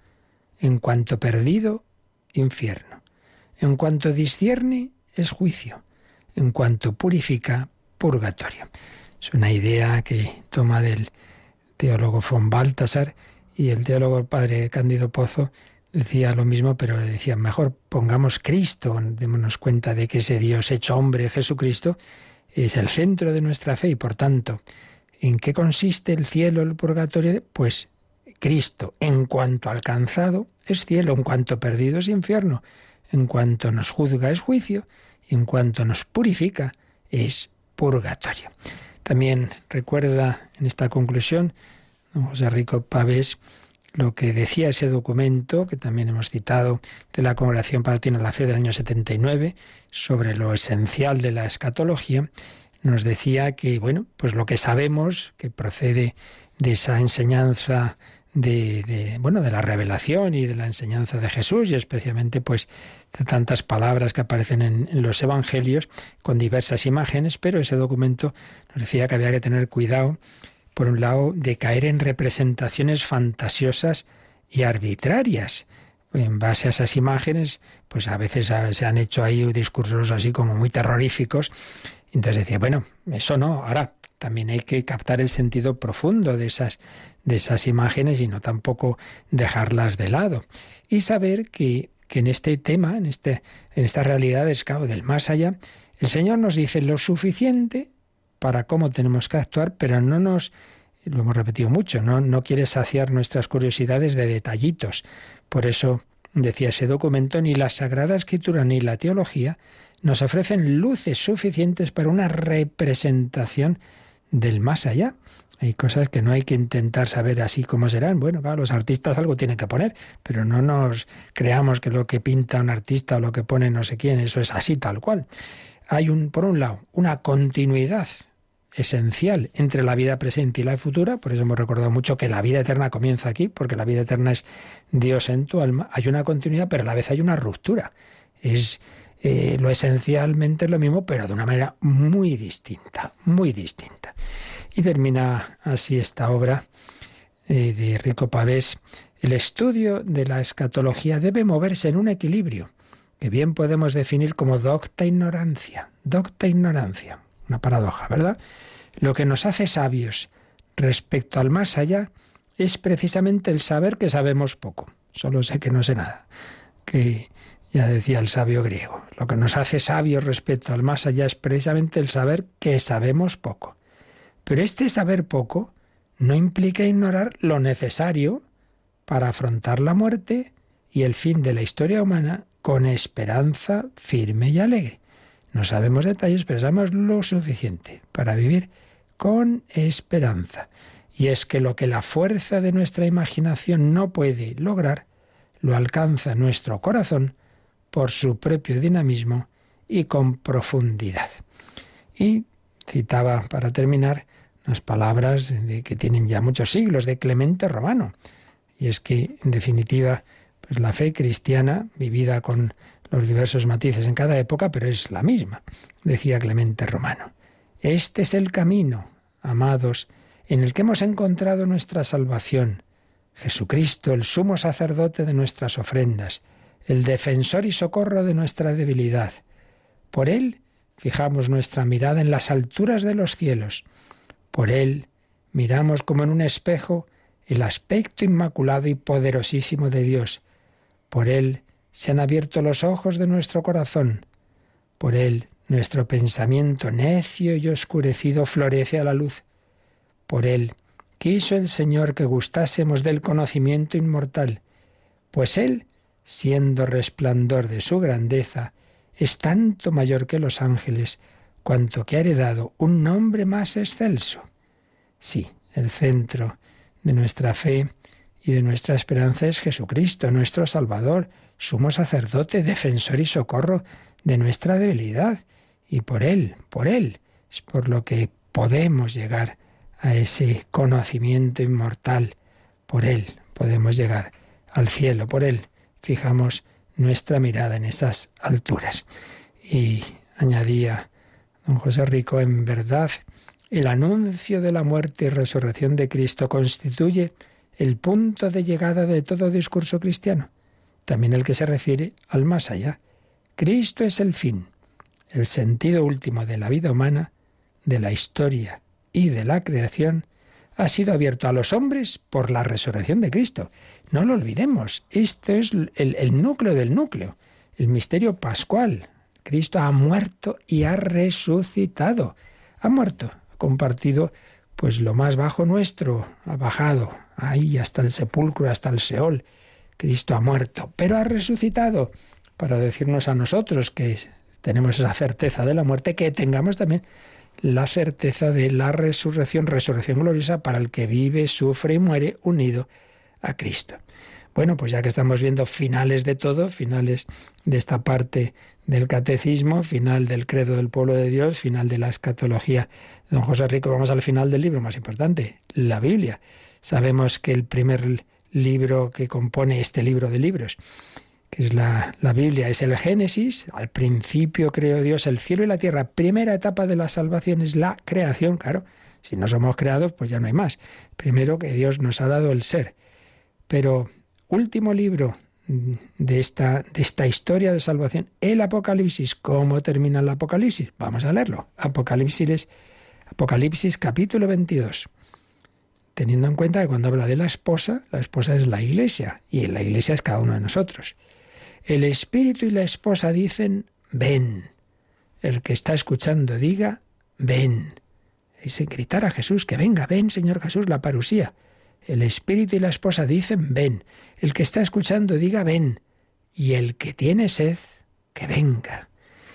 En cuanto perdido, infierno. En cuanto discierne, es juicio. En cuanto purifica, purgatorio. Es una idea que toma del teólogo von Baltasar y el teólogo padre Cándido Pozo decía lo mismo, pero decía, mejor pongamos Cristo, démonos cuenta de que ese Dios hecho hombre, Jesucristo, es el centro de nuestra fe y por tanto, ¿en qué consiste el cielo, el purgatorio? Pues Cristo, en cuanto alcanzado, es cielo, en cuanto perdido es infierno, en cuanto nos juzga es juicio, y en cuanto nos purifica es purgatorio. También recuerda en esta conclusión don José Rico Pavés lo que decía ese documento, que también hemos citado, de la Congregación Palatina de la Fe del año 79, sobre lo esencial de la escatología, nos decía que, bueno, pues lo que sabemos, que procede de esa enseñanza de, bueno de la revelación y de la enseñanza de Jesús y especialmente pues de tantas palabras que aparecen en, en, los evangelios con diversas imágenes pero ese documento nos decía que había que tener cuidado por un lado de caer en representaciones fantasiosas y arbitrarias. En base a esas imágenes pues a veces se han hecho ahí discursos así como muy terroríficos. Entonces decía bueno eso no ahora también hay que captar el sentido profundo de esas, de esas imágenes y no tampoco dejarlas de lado. Y saber que, que en este tema, en, este, en esta realidad claro, del más allá, el Señor nos dice lo suficiente para cómo tenemos que actuar, pero no nos, lo hemos repetido mucho, no, no quiere saciar nuestras curiosidades de detallitos. Por eso decía ese documento, ni la Sagrada Escritura ni la teología nos ofrecen luces suficientes para una representación del más allá. Hay cosas que no hay que intentar saber así como serán. Bueno, claro, los artistas algo tienen que poner, pero no nos creamos que lo que pinta un artista o lo que pone no sé quién, eso es así tal cual. Hay un, por un lado, una continuidad esencial entre la vida presente y la futura, por eso hemos recordado mucho que la vida eterna comienza aquí, porque la vida eterna es Dios en tu alma, hay una continuidad, pero a la vez hay una ruptura. Es eh, lo esencialmente es lo mismo, pero de una manera muy distinta, muy distinta. Y termina así esta obra eh, de Rico Pavés. El estudio de la escatología debe moverse en un equilibrio, que bien podemos definir como docta ignorancia. Docta ignorancia. Una paradoja, ¿verdad? Lo que nos hace sabios respecto al más allá es precisamente el saber que sabemos poco. Solo sé que no sé nada. Que ya decía el sabio griego, lo que nos hace sabios respecto al más allá es precisamente el saber que sabemos poco. Pero este saber poco no implica ignorar lo necesario para afrontar la muerte y el fin de la historia humana con esperanza firme y alegre. No sabemos detalles, pero sabemos lo suficiente para vivir con esperanza. Y es que lo que la fuerza de nuestra imaginación no puede lograr, lo alcanza nuestro corazón por su propio dinamismo y con profundidad. Y citaba para terminar unas palabras de, que tienen ya muchos siglos de Clemente Romano. Y es que, en definitiva, pues la fe cristiana, vivida con los diversos matices en cada época, pero es la misma, decía Clemente Romano. Este es el camino, amados, en el que hemos encontrado nuestra salvación. Jesucristo, el sumo sacerdote de nuestras ofrendas, el defensor y socorro de nuestra debilidad. Por Él fijamos nuestra mirada en las alturas de los cielos. Por Él miramos como en un espejo el aspecto inmaculado y poderosísimo de Dios. Por Él se han abierto los ojos de nuestro corazón. Por Él nuestro pensamiento necio y oscurecido florece a la luz. Por Él quiso el Señor que gustásemos del conocimiento inmortal, pues Él siendo resplandor de su grandeza, es tanto mayor que los ángeles, cuanto que ha heredado un nombre más excelso. Sí, el centro de nuestra fe y de nuestra esperanza es Jesucristo, nuestro Salvador, sumo sacerdote, defensor y socorro de nuestra debilidad. Y por Él, por Él, es por lo que podemos llegar a ese conocimiento inmortal. Por Él podemos llegar al cielo, por Él fijamos nuestra mirada en esas alturas. Y añadía don José Rico, en verdad, el anuncio de la muerte y resurrección de Cristo constituye el punto de llegada de todo discurso cristiano, también el que se refiere al más allá. Cristo es el fin, el sentido último de la vida humana, de la historia y de la creación, ha sido abierto a los hombres por la resurrección de Cristo. No lo olvidemos, esto es el, núcleo del núcleo, el misterio pascual. Cristo ha muerto y ha resucitado. Ha muerto, ha compartido pues lo más bajo nuestro, ha bajado ahí hasta el sepulcro, hasta el Seol. Cristo ha muerto, pero ha resucitado para decirnos a nosotros que tenemos esa certeza de la muerte, que tengamos también la certeza de la resurrección, resurrección gloriosa para el que vive, sufre y muere unido a Cristo. Bueno, pues ya que estamos viendo finales de todo, finales de esta parte del catecismo, final del credo del pueblo de Dios, final de la escatología. Don José Rico, vamos al final del libro más importante, la Biblia. Sabemos que el primer libro que compone este libro de libros, que es la, la Biblia, es el Génesis. Al principio creó Dios el cielo y la tierra. Primera etapa de la salvación es la creación, claro. Si no somos creados, pues ya no hay más. Primero que Dios nos ha dado el ser. Pero último libro de esta, de esta historia de salvación, el Apocalipsis. ¿Cómo termina el Apocalipsis? Vamos a leerlo. Apocalipsis, Apocalipsis capítulo 22. Teniendo en cuenta que cuando habla de la esposa, la esposa es la iglesia y la iglesia es cada uno de nosotros. El espíritu y la esposa dicen, ven. El que está escuchando diga, ven. Se gritar a Jesús que venga, ven Señor Jesús, la parusía. El espíritu y la esposa dicen, ven. El que está escuchando diga, ven. Y el que tiene sed, que venga.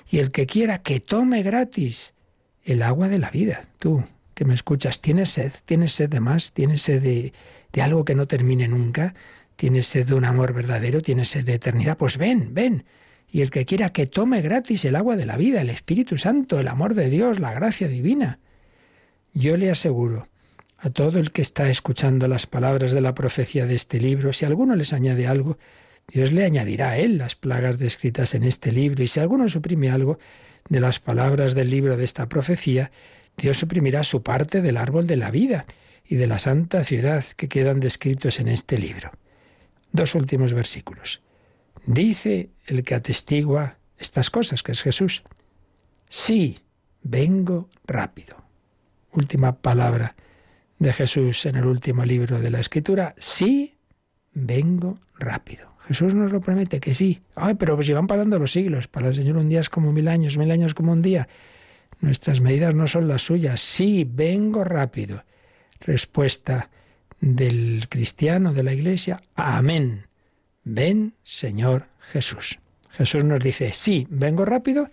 Y el que quiera, que tome gratis el agua de la vida. Tú, que me escuchas, ¿tienes sed? ¿Tienes sed de más? ¿Tienes sed de, de algo que no termine nunca? ¿Tienes sed de un amor verdadero? ¿Tienes sed de eternidad? Pues ven, ven. Y el que quiera que tome gratis el agua de la vida, el Espíritu Santo, el amor de Dios, la gracia divina. Yo le aseguro a todo el que está escuchando las palabras de la profecía de este libro, si alguno les añade algo, Dios le añadirá a él las plagas descritas en este libro, y si alguno suprime algo de las palabras del libro de esta profecía, Dios suprimirá su parte del árbol de la vida y de la santa ciudad que quedan descritos en este libro. Dos últimos versículos. Dice el que atestigua estas cosas, que es Jesús. Sí, vengo rápido. Última palabra de Jesús en el último libro de la Escritura, sí, vengo rápido. Jesús nos lo promete que sí. Ay, pero si van pasando los siglos, para el Señor un día es como mil años, mil años como un día. Nuestras medidas no son las suyas. Sí, vengo rápido. Respuesta del cristiano, de la iglesia, amén. Ven, Señor Jesús. Jesús nos dice, sí, vengo rápido,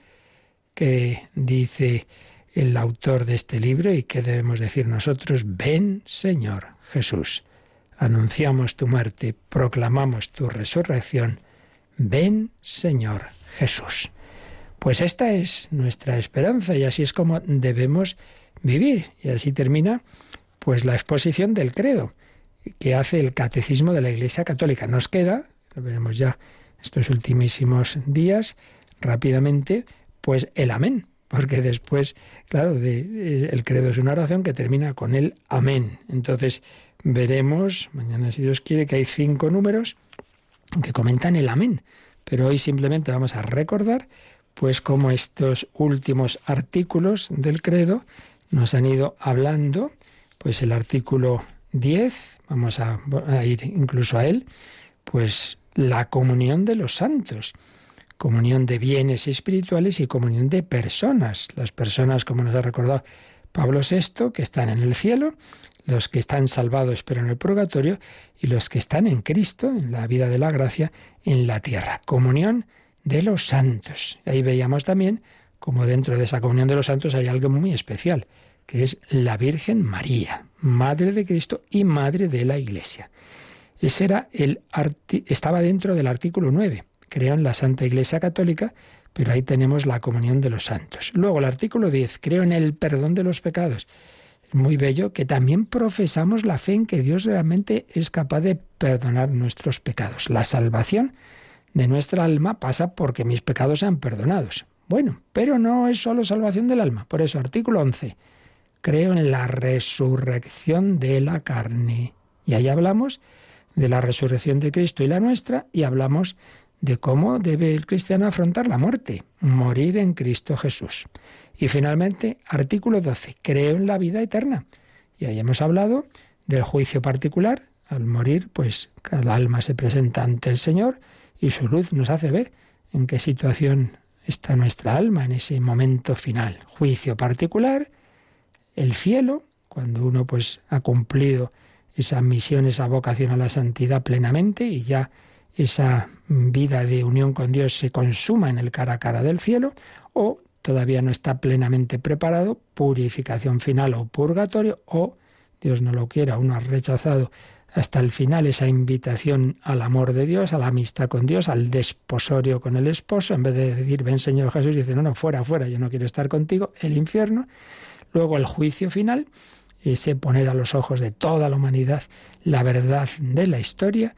que dice el autor de este libro y que debemos decir nosotros, ven Señor Jesús. Anunciamos tu muerte, proclamamos tu resurrección. Ven Señor Jesús. Pues esta es nuestra esperanza y así es como debemos vivir. Y así termina pues la exposición del credo que hace el catecismo de la Iglesia Católica. Nos queda, lo veremos ya estos ultimísimos días, rápidamente, pues el amén porque después, claro, de, el credo es una oración que termina con el amén. Entonces veremos, mañana si Dios quiere, que hay cinco números que comentan el amén, pero hoy simplemente vamos a recordar pues cómo estos últimos artículos del credo nos han ido hablando, pues el artículo 10, vamos a, a ir incluso a él, pues la comunión de los santos comunión de bienes espirituales y comunión de personas. Las personas, como nos ha recordado Pablo VI, que están en el cielo, los que están salvados pero en el purgatorio, y los que están en Cristo, en la vida de la gracia, en la tierra. Comunión de los santos. Ahí veíamos también como dentro de esa comunión de los santos hay algo muy especial, que es la Virgen María, Madre de Cristo y Madre de la Iglesia. Ese era el estaba dentro del artículo 9 creo en la Santa Iglesia Católica, pero ahí tenemos la comunión de los santos. Luego el artículo 10, creo en el perdón de los pecados. Es muy bello que también profesamos la fe en que Dios realmente es capaz de perdonar nuestros pecados. La salvación de nuestra alma pasa porque mis pecados sean perdonados. Bueno, pero no es solo salvación del alma. Por eso, artículo 11, creo en la resurrección de la carne. Y ahí hablamos de la resurrección de Cristo y la nuestra y hablamos de cómo debe el cristiano afrontar la muerte, morir en Cristo Jesús. Y finalmente, artículo 12, creo en la vida eterna. Y ahí hemos hablado del juicio particular. Al morir, pues cada alma se presenta ante el Señor y su luz nos hace ver en qué situación está nuestra alma en ese momento final. Juicio particular, el cielo, cuando uno pues ha cumplido esa misión, esa vocación a la santidad plenamente y ya esa vida de unión con Dios se consuma en el cara a cara del cielo, o todavía no está plenamente preparado, purificación final o purgatorio, o Dios no lo quiera, uno ha rechazado hasta el final esa invitación al amor de Dios, a la amistad con Dios, al desposorio con el esposo, en vez de decir, ven Señor Jesús, dice, no, no, fuera, fuera, yo no quiero estar contigo, el infierno. Luego el juicio final, ese poner a los ojos de toda la humanidad la verdad de la historia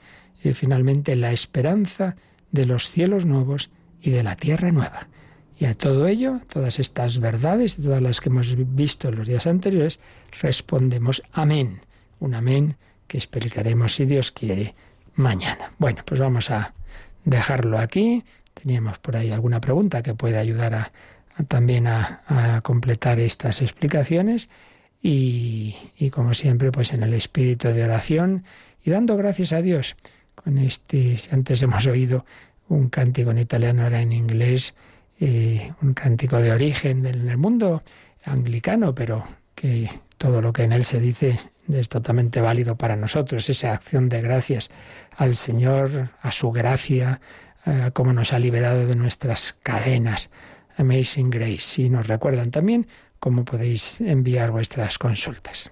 y finalmente la esperanza de los cielos nuevos y de la tierra nueva. Y a todo ello, todas estas verdades y todas las que hemos visto en los días anteriores, respondemos amén. Un amén que explicaremos, si Dios quiere, mañana. Bueno, pues vamos a dejarlo aquí. Teníamos por ahí alguna pregunta que puede ayudar a, también a, completar estas explicaciones. Y, y, como siempre, pues en el espíritu de oración y dando gracias a Dios. Con este, antes hemos oído un cántico en italiano, ahora en inglés, eh, un cántico de origen del mundo anglicano, pero que todo lo que en él se dice es totalmente válido para nosotros, esa acción de gracias al Señor, a su gracia, a cómo nos ha liberado de nuestras cadenas. Amazing Grace. Y nos recuerdan también cómo podéis enviar vuestras consultas.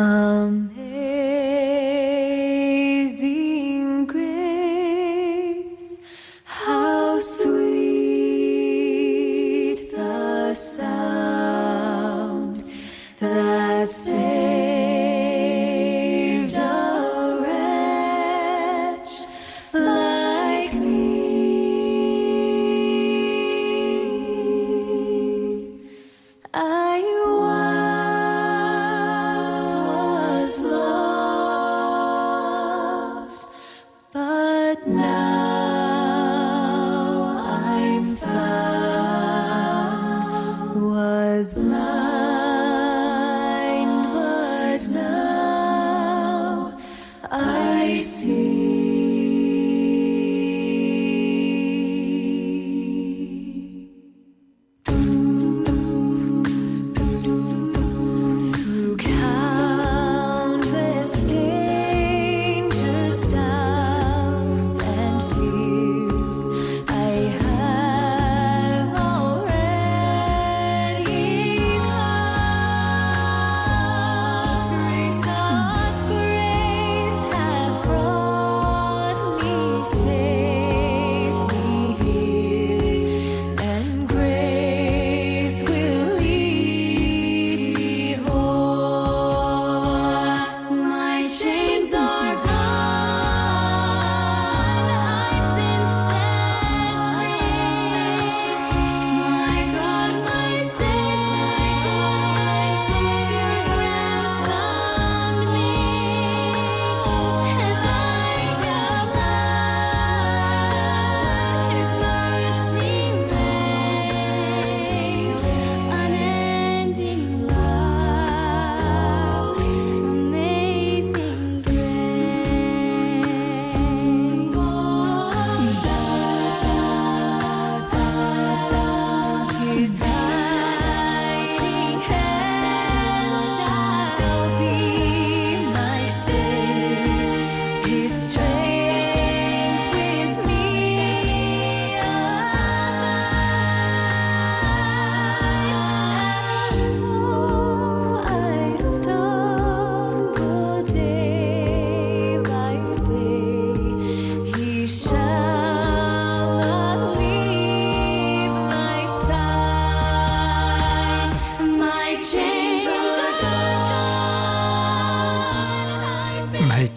Amazing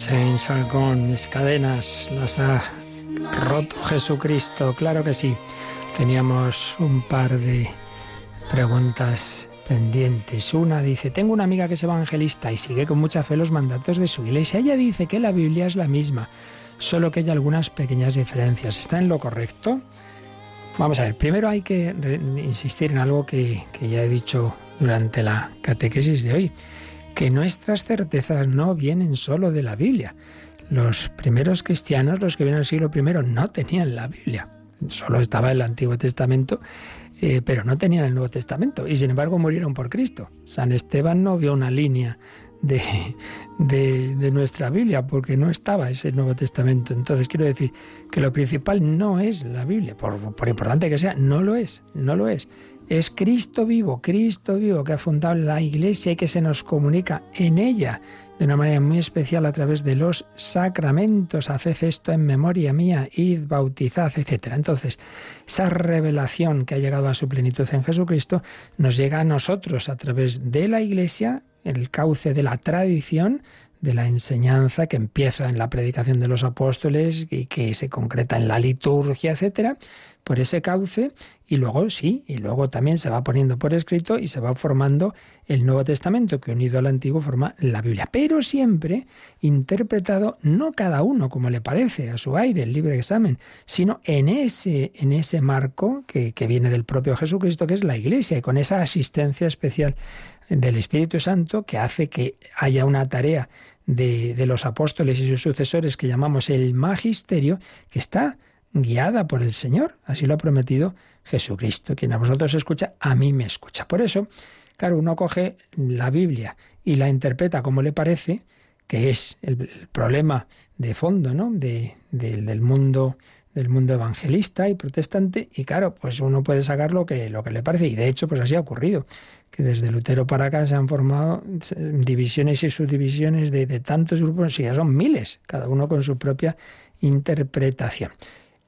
chains are mis cadenas las ha roto Jesucristo, claro que sí. Teníamos un par de preguntas pendientes. Una dice, tengo una amiga que es evangelista y sigue con mucha fe los mandatos de su iglesia. Ella dice que la Biblia es la misma. solo que hay algunas pequeñas diferencias. ¿Está en lo correcto? Vamos a ver, primero hay que insistir en algo que ya he dicho durante la catequesis de hoy, que nuestras certezas no vienen solo de la Biblia. Los primeros cristianos, los que vienen al siglo I, no tenían la Biblia. Solo estaba el Antiguo Testamento, eh, pero no tenían el Nuevo Testamento. Y sin embargo murieron por Cristo. San Esteban no vio una línea de, de, de nuestra Biblia, porque no estaba ese Nuevo Testamento. Entonces quiero decir que lo principal no es la Biblia, por, por importante que sea, no lo es, no lo es. Es Cristo vivo, Cristo vivo que ha fundado la Iglesia y que se nos comunica en ella de una manera muy especial a través de los sacramentos. Haced esto en memoria mía, id, bautizad, etc. Entonces, esa revelación que ha llegado a su plenitud en Jesucristo nos llega a nosotros a través de la Iglesia, el cauce de la tradición, de la enseñanza que empieza en la predicación de los apóstoles y que se concreta en la liturgia, etcétera, por ese cauce y luego sí, y luego también se va poniendo por escrito y se va formando el Nuevo Testamento que unido al Antiguo forma la Biblia, pero siempre interpretado no cada uno como le parece a su aire, el libre examen, sino en ese en ese marco que, que viene del propio Jesucristo que es la Iglesia y con esa asistencia especial del Espíritu Santo que hace que haya una tarea de, de los apóstoles y sus sucesores que llamamos el magisterio, que está guiada por el Señor. Así lo ha prometido Jesucristo. Quien a vosotros escucha, a mí me escucha. Por eso, claro, uno coge la Biblia y la interpreta como le parece, que es el, problema de fondo, ¿no? De, de- del mundo del mundo evangelista y protestante y claro, pues uno puede sacar lo que, lo que le parece y de hecho pues así ha ocurrido, que desde Lutero para acá se han formado divisiones y subdivisiones de, de tantos grupos, y ya son miles, cada uno con su propia interpretación.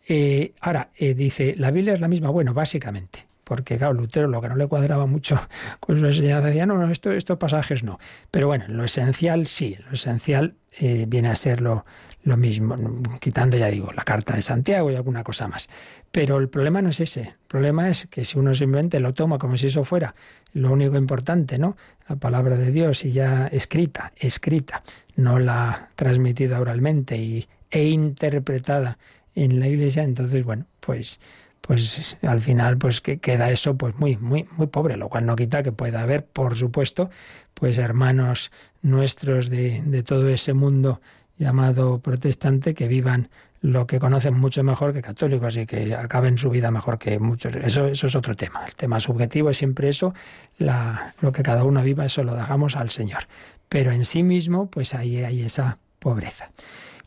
Eh, ahora, eh, dice, la Biblia es la misma, bueno, básicamente, porque claro, Lutero lo que no le cuadraba mucho con su enseñanza decía, no, no, esto, estos pasajes no. Pero bueno, lo esencial sí, lo esencial eh, viene a ser lo, mismo, quitando, ya digo, la carta de Santiago y alguna cosa más. Pero el problema no es ese. El problema es que si uno simplemente lo toma como si eso fuera lo único importante, ¿no? La palabra de Dios y ya escrita, escrita, no la transmitida oralmente y, e interpretada en la iglesia, entonces, bueno, pues pues al final pues que queda eso pues muy muy muy pobre lo cual no quita que pueda haber por supuesto pues hermanos nuestros de, de todo ese mundo llamado protestante que vivan lo que conocen mucho mejor que católicos y que acaben su vida mejor que muchos. Eso, eso es otro tema. El tema subjetivo es siempre eso, la, lo que cada uno viva, eso lo dejamos al Señor. Pero en sí mismo, pues ahí hay esa pobreza.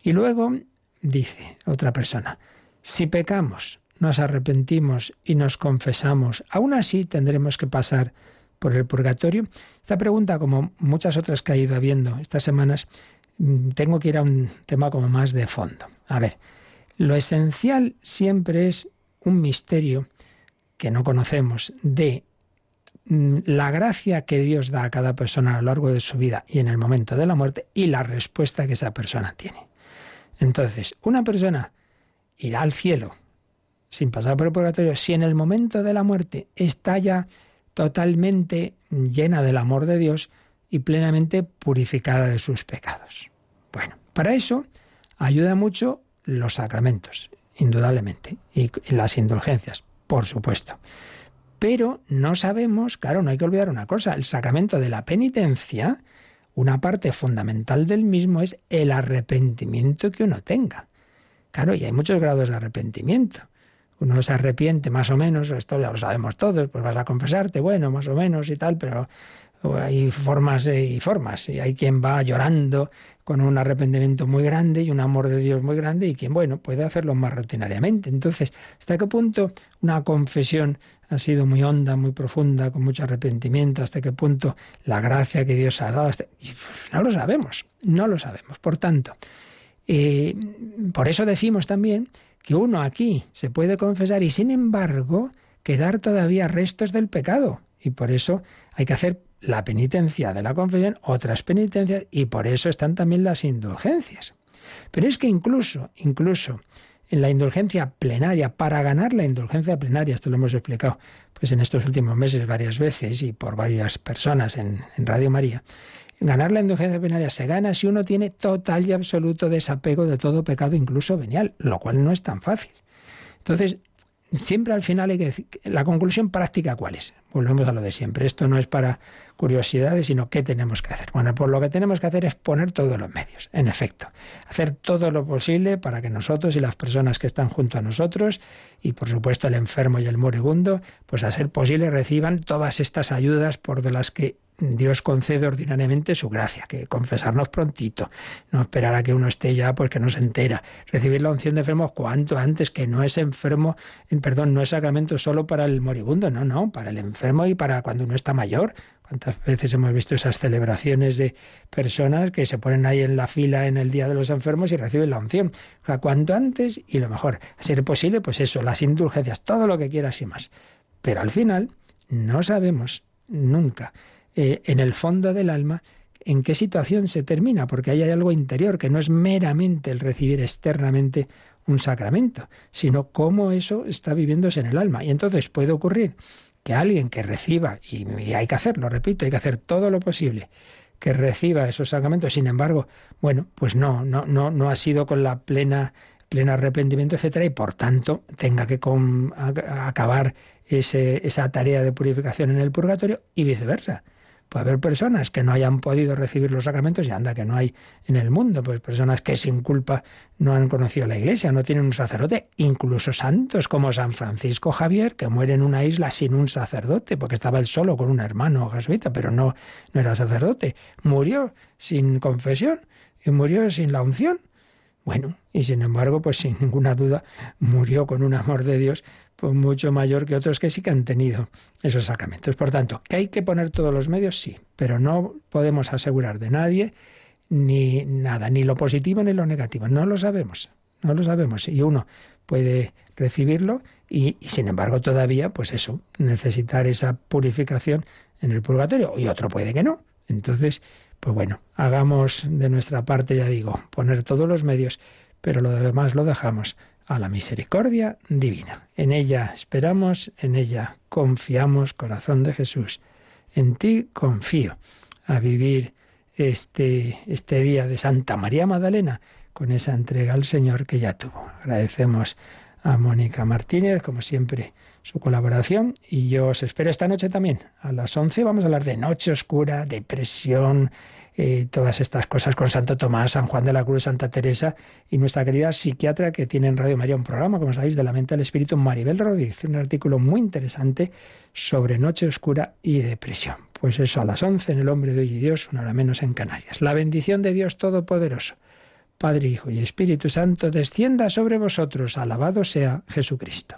Y luego dice otra persona, si pecamos, nos arrepentimos y nos confesamos, aún así tendremos que pasar por el purgatorio. Esta pregunta, como muchas otras que ha ido habiendo estas semanas, mm, tengo que ir a un tema como más de fondo. A ver, lo esencial siempre es un misterio que no conocemos de mm, la gracia que Dios da a cada persona a lo largo de su vida y en el momento de la muerte y la respuesta que esa persona tiene. Entonces, una persona irá al cielo sin pasar por el purgatorio si en el momento de la muerte está ya totalmente llena del amor de Dios y plenamente purificada de sus pecados. Bueno, para eso ayuda mucho los sacramentos, indudablemente, y las indulgencias, por supuesto. Pero no sabemos, claro, no hay que olvidar una cosa, el sacramento de la penitencia, una parte fundamental del mismo es el arrepentimiento que uno tenga. Claro, y hay muchos grados de arrepentimiento. Uno se arrepiente más o menos, esto ya lo sabemos todos, pues vas a confesarte, bueno, más o menos y tal, pero hay formas y formas. Y hay quien va llorando con un arrepentimiento muy grande y un amor de Dios muy grande y quien, bueno, puede hacerlo más rutinariamente. Entonces, ¿hasta qué punto una confesión ha sido muy honda, muy profunda, con mucho arrepentimiento? ¿Hasta qué punto la gracia que Dios ha dado? Hasta... No lo sabemos, no lo sabemos. Por tanto, eh, por eso decimos también que uno aquí se puede confesar y sin embargo quedar todavía restos del pecado. Y por eso hay que hacer la penitencia de la confesión, otras penitencias, y por eso están también las indulgencias. Pero es que incluso, incluso en la indulgencia plenaria, para ganar la indulgencia plenaria, esto lo hemos explicado pues en estos últimos meses varias veces y por varias personas en, en Radio María, Ganar la indulgencia plenaria se gana si uno tiene total y absoluto desapego de todo pecado, incluso venial, lo cual no es tan fácil. Entonces, siempre al final hay que decir, la conclusión práctica cuál es. Volvemos a lo de siempre. Esto no es para curiosidades, sino qué tenemos que hacer. Bueno, pues lo que tenemos que hacer es poner todos los medios, en efecto. Hacer todo lo posible para que nosotros y las personas que están junto a nosotros, y por supuesto el enfermo y el moribundo, pues a ser posible reciban todas estas ayudas por de las que Dios concede ordinariamente su gracia, que confesarnos prontito, no esperar a que uno esté ya porque no se entera, recibir la unción de enfermos cuanto antes, que no es enfermo, perdón, no es sacramento solo para el moribundo, no, no, para el enfermo y para cuando uno está mayor. ¿Cuántas veces hemos visto esas celebraciones de personas que se ponen ahí en la fila en el Día de los Enfermos y reciben la unción? O sea, cuanto antes y lo mejor. A ser posible, pues eso, las indulgencias, todo lo que quieras y más. Pero al final no sabemos nunca eh, en el fondo del alma en qué situación se termina, porque ahí hay algo interior que no es meramente el recibir externamente un sacramento, sino cómo eso está viviéndose en el alma. Y entonces puede ocurrir que alguien que reciba, y, hay que hacerlo, repito, hay que hacer todo lo posible, que reciba esos sacramentos, sin embargo, bueno, pues no, no, no, no ha sido con la plena pleno arrepentimiento, etcétera, y por tanto tenga que a- acabar ese- esa tarea de purificación en el purgatorio y viceversa. Puede haber personas que no hayan podido recibir los sacramentos y anda que no hay en el mundo, pues personas que sin culpa no han conocido la iglesia, no tienen un sacerdote, incluso santos como San Francisco Javier, que muere en una isla sin un sacerdote, porque estaba él solo con un hermano jesuita, pero no, no era sacerdote. Murió sin confesión y murió sin la unción. Bueno, y sin embargo, pues sin ninguna duda, murió con un amor de Dios pues mucho mayor que otros que sí que han tenido esos sacramentos. Por tanto, ¿que hay que poner todos los medios? Sí, pero no podemos asegurar de nadie ni nada, ni lo positivo ni lo negativo. No lo sabemos, no lo sabemos. Y uno puede recibirlo y, y, sin embargo todavía, pues eso, necesitar esa purificación en el purgatorio y otro puede que no. Entonces, pues bueno, hagamos de nuestra parte, ya digo, poner todos los medios, pero lo demás lo dejamos a la misericordia divina. En ella esperamos, en ella confiamos, corazón de Jesús. En ti confío a vivir este, este día de Santa María Magdalena con esa entrega al Señor que ya tuvo. Agradecemos a Mónica Martínez, como siempre, su colaboración y yo os espero esta noche también. A las 11 vamos a hablar de Noche Oscura, depresión, eh, todas estas cosas con Santo Tomás, San Juan de la Cruz, Santa Teresa y nuestra querida psiquiatra que tiene en Radio María un programa, como sabéis, de la mente del espíritu, Maribel Rodríguez, un artículo muy interesante sobre Noche Oscura y depresión. Pues eso a las 11 en El Hombre de Hoy y Dios, una hora menos en Canarias. La bendición de Dios Todopoderoso, Padre, Hijo y Espíritu Santo, descienda sobre vosotros. Alabado sea Jesucristo.